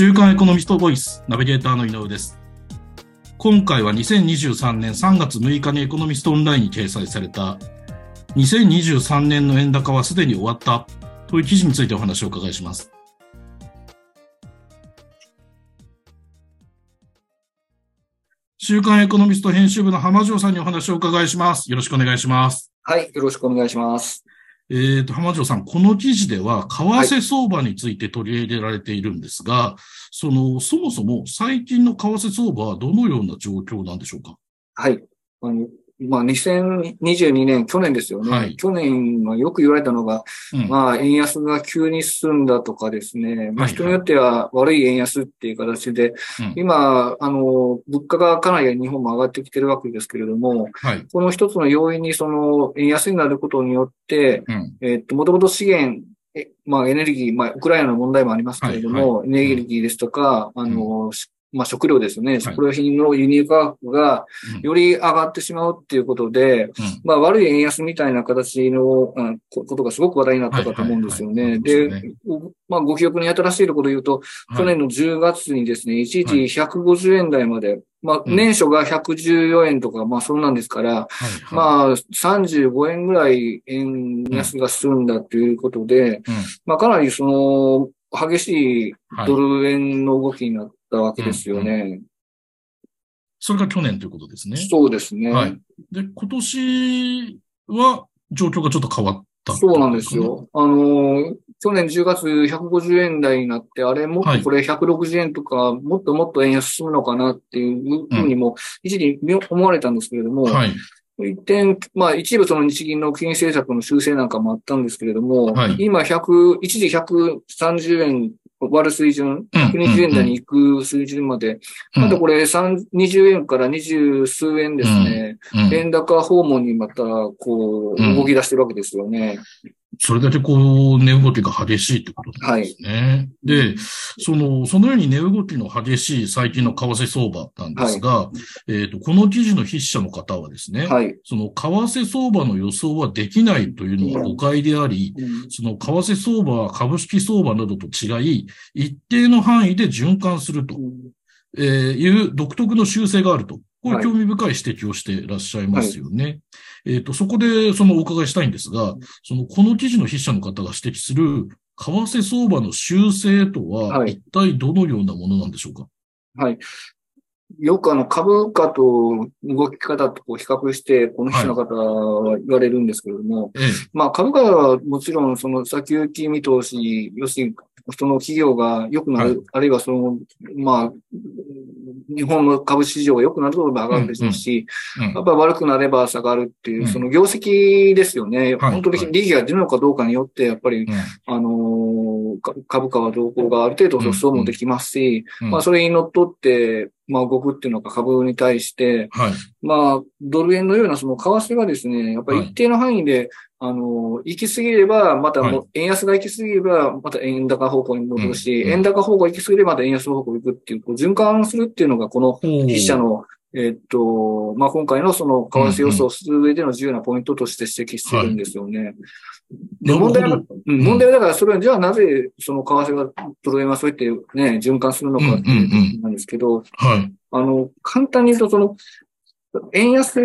週刊エコノミストボイスナビゲーターの井上です。今回は2023年3月6日にエコノミストオンラインに掲載された2023年の円高はすでに終わったという記事についてお話をお伺いします。週刊エコノミスト編集部の浜城さんにお話をお伺いします。よろしくお願いします。はい、よろしくお願いします。えっ、と、浜城さん、この記事では、為替相場について取り入れられているんですが、その、そもそも最近の為替相場はどのような状況なんでしょうか？はい。あのまあ、2022年、去年ですよね。はい去年はよく言われたのが、うんまあ、円安が急に進んだとかですね。まあ、はい人によっては悪い円安っていう形で、うん今、あの、物価がかなり日本も上がってきてるわけですけれども、はい。この一つの要因にその円安になることによって、うん。えっと、もともと資源、えまあ、エネルギー、まあ、ウクライナの問題もありますけれども、エネルギーですとか、あの、しまあ、食料ですね。食料品の輸入価格がうん。より上がってしまうっていうことで、うん。まあ、悪い円安みたいな形のうんこことがすごく話題になったかと思うんですよね。でまあ、ご記憶に新しいところで言うと、去年の10月にですね、一時150円台まで、まあ、うん。年初が114円とか、まあ、そうなんですから。まあ、35円ぐらい円安が進んだということで、うん。まあ、かなりその、激しいはいドル円の動きになったわけですよね。それが去年ということですね。そうですね。はい。で、今年は状況がちょっと変わった、そうなんです。よ。あの、去年10月150円台になって、あれもっとこれ160円とか、もっともっと円安進むのかなっていうふうにも、一時思われたんですけれども、はい。一点、まあ一部その日銀の金融政策の修正なんかもあったんですけれども、はい今100、一時130円割る水準、120円台に行く水準まで、うんまだこれ3 20円から20数円ですね、うん円高訪問にまたこううん。動き出してるわけですよね。それだけこう、値動きが激しいってことなんですね。で、その、そのように値動きの激しい最近の為替相場なんですが、えっ、と、この記事の筆者の方はですね、はい。その為替相場の予想はできないというのは誤解であり、うんその為替相場は株式相場などと違い、一定の範囲で循環するとえーいう独特の習性があると。こういうはい。興味深い指摘をしていらっしゃいますよね。えっ、と、そこでそのお伺いしたいんですが、その、この記事の筆者の方が指摘する、為替相場の習性とは、はい。一体どのようなものなんでしょうか？はい。よくあの株価と動き方とこう比較して、この人の方は言われるんですけれども、ええ、まあ株価はもちろんその先行き見通し、要するにその企業が良くなる、はい。あるいはその、まあ、日本の株市場が良くなると上がるでしょうし、うんやっぱり悪くなれば下がるっていうう、ん。その業績ですよね。はい。本当に利益が出るのかどうかによって、やっぱり、うん。あの株価は動向がある程度予想もできますし、うん。まあそれに乗っ取って、まあ動くっていうのが株に対して、はい。まあドル円のようなその為替がですね、やっぱり一定の範囲で、あのー行き過ぎれば、またもうは円安が行き過ぎれば、また円高方向に戻るし、円高方向行き過ぎればまた円安方向に行くっていう、こう循環するっていうのがこの筆者の、えっと、まあ、今回のその為替予想をする上での重要なポイントとして指摘してるんですよね。で問題は、うん。問題はだからそれは、じゃあなぜその為替がドル円はそうやってね、循環するのかっていうなんですけど、はい。あの、簡単に言うとその、円安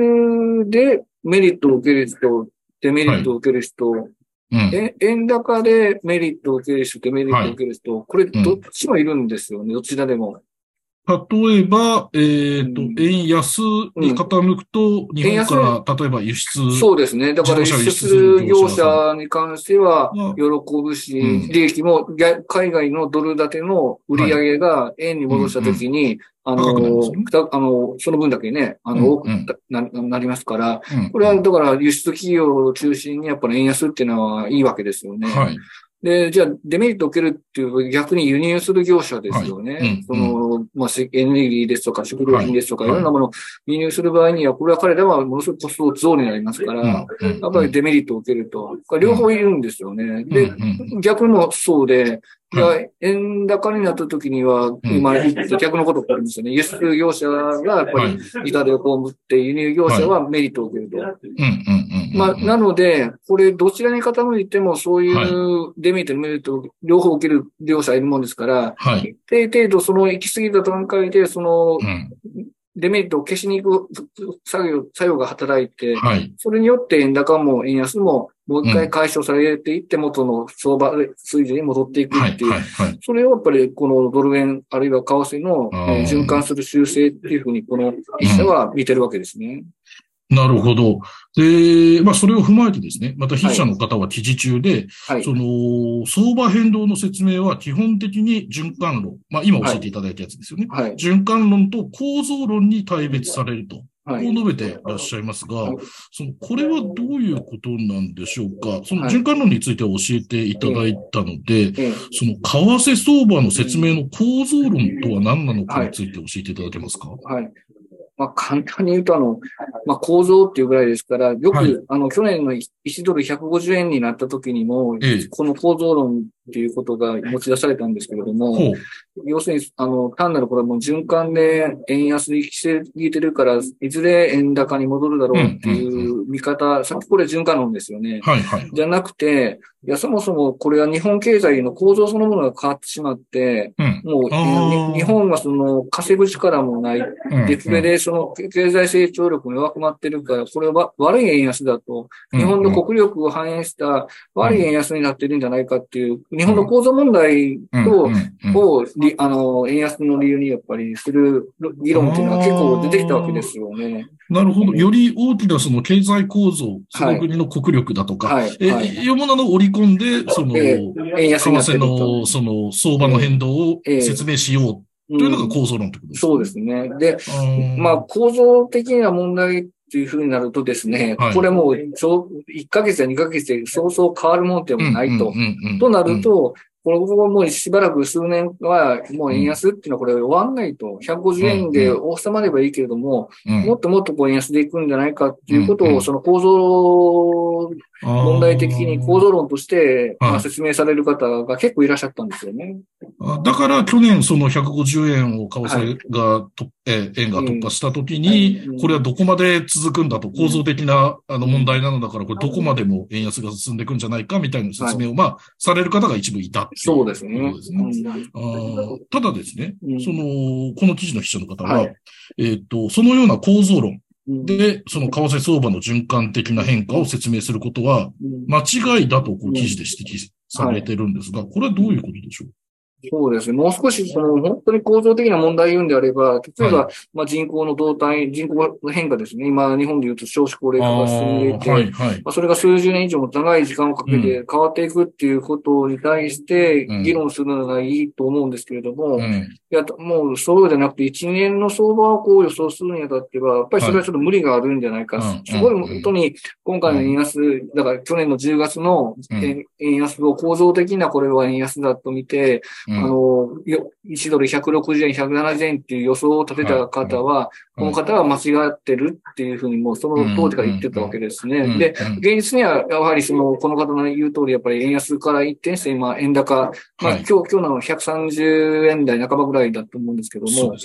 でメリットを受ける人、デメリットを受ける人、うん。え円高でメリットを受ける人、デメリットを受ける人、これどっちもいるんですよね、どちらでも。例えば、えっ、と、うん。円安に傾くと、日本から、例えば輸出。そうですね。だから輸出する業者に関してはうん喜ぶし、うん。利益も逆海外のドル建ての売り上げが円に戻したときに、あのあの、その分だけね、あの、多くうん。ななりますから、うんこれはだから輸出企業を中心にやっぱり円安っていうのはいいわけですよね。はい。で、じゃあ、デメリットを受けるっていう、逆に輸入する業者ですよね。その、まあ、せエネルギーですとか、食料品ですとか、はいい、ろんなものを輸入する場合には、これは彼らはものすごくコスト増になりますから、うんやっぱりデメリットを受けると。両方いるんですよね。で、逆もそうで、円高になった時には、ん今言った逆のことがあるんですよね。輸出業者がやっぱはいり痛手を被って、輸入業者はメリットを受けると。まあ、なので、これ、どちらに傾いても、そういうデメリット、メリット、両方受ける両者いるもんですから、はい、一定程度、その行き過ぎた段階で、その、デメリットを消しに行く作業、作用が働いて、はい、それによって円高も円安ももう一回解消されていって元の相場水準に戻っていくっていう、はいはいはい、それをやっぱりこのドル円あるいは為替の循環する修正っていうふうにこの一社は見てるわけですね。なるほど。で、まあ、それを踏まえてですね、また筆者の方は記事中で、はい、その、相場変動の説明は基本的に循環論、まあ、今教えていただいたやつですよね。はい、循環論と構造論に対別されると。こう述べていらっしゃいますが、その、これはどういうことなんでしょうか？その循環論については教えていただいたので、その、為替相場の説明の構造論とは何なのかについて教えていただけますか？はい。まあ、簡単に言うと、あの、まあ、構造っていうぐらいですから、よく、はい、あの、去年の1ドル150円になった時にも、ええ、この構造論っていうことが持ち出されたんですけれども、要するに、あの、単なるこれも循環で円安に来てぎてるから、いずれ円高に戻るだろうっていう見方、さっきこれ循環論ですよね。はいはい。じゃなくて、いや、そもそもこれは日本経済の構造そのものが変わってしまって、うん、もう、日本はその稼ぐ力もない。で、それでその経済成長力も弱くなってるから、これは悪い円安だと、日本の国力を反映した悪い円安になってるんじゃないかっていう、日本の構造問題と、を、あの、円安の理由にやっぱりする議論っていうのは結構出てきたわけですよね。なるほど。より大きなその経済構造、その国の国力だとか、はい、え、はい、いうものを織り込んで、その、為替の、その、相場の変動を説明しようというのが構造論ってことですか、うん、そうですね。で、まあ、構造的な問題っていうふうになるとですね、はい、これもう、1ヶ月や2ヶ月でそうそう変わるもんでもないと。となると、これ、こもうしばらく数年は、もう円安っていうのはこれ終わんないと。150円で収まればいいけれども、もっともっとこう円安でいくんじゃないかっていうことを、その構造問題的に構造論として、まあ、説明される方が結構いらっしゃったんですよね。だから去年その150円を為替がと、はい、え円が突破したときに、これはどこまで続くんだと、構造的なあの問題なのだから、これどこまでも円安が進んでいくんじゃないかみたいな説明を、まあ、される方が一部いたそうですね。ですね。あただですね、その、この記事の筆者の方は、えっ、と、そのような構造論、で、その為替相場の循環的な変化を説明することは、間違いだとこう記事で指摘されてるんですが、これはどういうことでしょう？そうですね。もう少し、その、本当に構造的な問題言うんであれば、例えば、はい、まあ人口の動態、人口の変化ですね。今、日本で言うと少子高齢化が進んでいて、はいはい、まあそれが数十年以上も長い時間をかけて変わっていくっていうことに対して、議論するのがいいと思うんですけれども、うん、いや、もうそうじゃなくて、一年の相場をこう予想するにあたっては、やっぱりそれはちょっと無理があるんじゃないか。はい、すごい、本当に、今回の円安、だから去年の10月の円安を構造的なこれは円安だと見て、あの、1ドル160円、170円っていう予想を立てた方は、この方は間違ってるっていうふうにもうその当時から言ってたわけですね。で、現実にはやはりその、この方の言う通り、やっぱり円安から一転して、今、円高、まあ今日、今日の130円台半ばぐらいだと思うんですけども、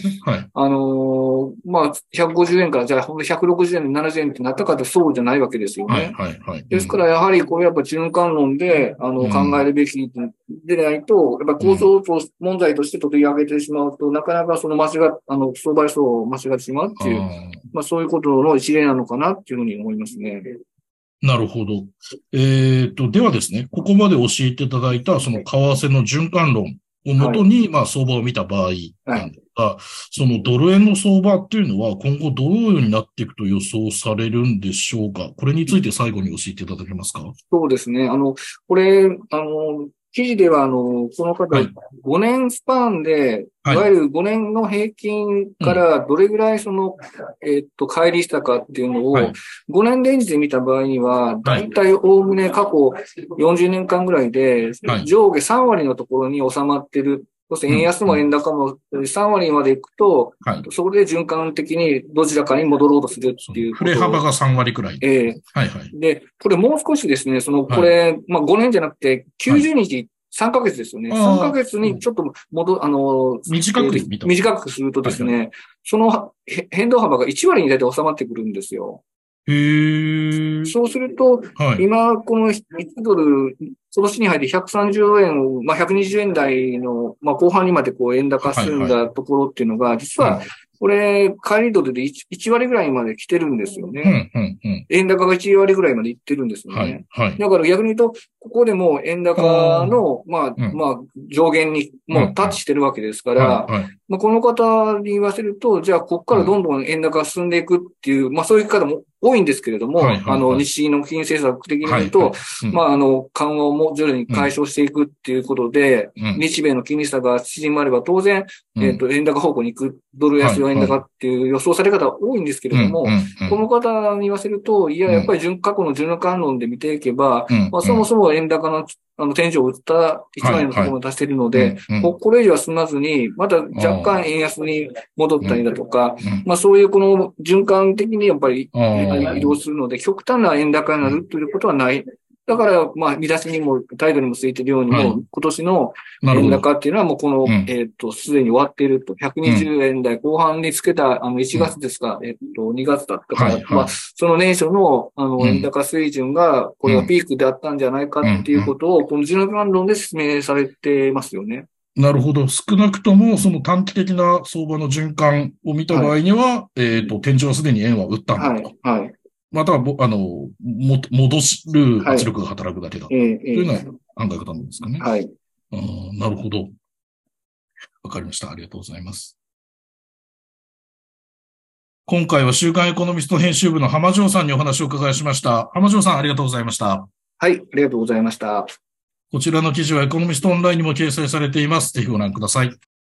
あのまあ150円からじゃあほんと160円、70円ってなったかってそうじゃないわけですよね。ですからやはりこれやっぱ循環論で、あの、考えるべきでないと、やっぱ構造と問題として取り上げてしまうと、なかなかその間違っ、あの、相場予想を間違ってしまうっていう、まあそういうことの一例なのかなっていうふうに思いますね。なるほど。えっ、ー、と、ではですね、ここまで教えていただいた、その為替の循環論をもとに、はい、まあ相場を見た場合なんですが、はい、そのドル円の相場っていうのは今後どのようになっていくと予想されるんでしょうか？これについて最後に教えていただけますか？そうですね。あの、これ、あの、記事では、あの、この方、5年スパンで、はい、いわゆる5年の平均からどれぐらいその、うん、えっと、乖離したかっていうのを、5年レンジで見た場合には、だい。たいおおむね過去40年間ぐらいで、上下3割のところに収まってるそして円安も円高も3割までいくと、はい、そこで循環的にどちらかに戻ろうとするっていう振れ幅が3割くらい。ええ。ー、はいはい。で、これもう少しですね、その、これ、はい、まあ5年じゃなくて90日、3ヶ月ですよね。3ヶ月にちょっと戻、あの、短く、短くするとですね、はいはい、その変動幅が1割に大体収まってくるんですよ。へそうすると、はい、今、この1ドル、今年に入って130円を、まあ、120円台の、まあ、後半にまでこう円高進んだところっていうのが、実は、これ、帰りドルで 1, 1割ぐらいまで来てるんですよね。うんうんうん、円高が1割ぐらいまでいってるんですよね。はいはい、だから逆に言うと、ここでも円高の、まあ、うん、まあ、上限にもうタッチしてるわけですから、まあ、この方に言わせると、じゃあ、ここからどんどん円高が進んでいくっていう、まあ、そういう方も多いんですけれども、あの、日銀の金融政策的に言うと、まあ、あの、緩和をも徐々に解消していくっていうことで、日米の金利差が縮まれば当然、えっ、と、円高方向に行く、ドル安用円高っていう予想され方多いんですけれども、この方に言わせると、いや、やっぱり過去の循環論で見ていけば、まあ、そもそも円高のあの、天井を打った1万円のところを出しているので、これ以上は済まずに、また若干円安に戻ったりだとか、まあそういうこの循環的にやっぱり移動するので、極端な円高になるということはないだから、まあ、見出しにも、態度にもついているように、も、はい、今年の円高っていうのはもうこの、うん、えっ、ー、と、すでに終わっていると。120円台後半につけた、あの、1月ですか、うん、えっ、と、2月だったから、はいはい、まあ、その年初の、あの、円高水準が、これがピークであったんじゃないかっていうことを、この循環論で説明されてますよね。なるほど。少なくとも、その短期的な相場の循環を見た場合には、はい、えっ、と、天井はすでに円は打ったんだと。はい。はいまたは、あの、も、戻る圧力が働くだけだ。というのは考え方なんですかね。はい。なるほど。わかりました。ありがとうございます。今回は週刊エコノミスト編集部の浜城さんにお話を伺いしました。浜城さん、ありがとうございました。はい、ありがとうございました。こちらの記事はエコノミストオンラインにも掲載されています。ぜひご覧ください。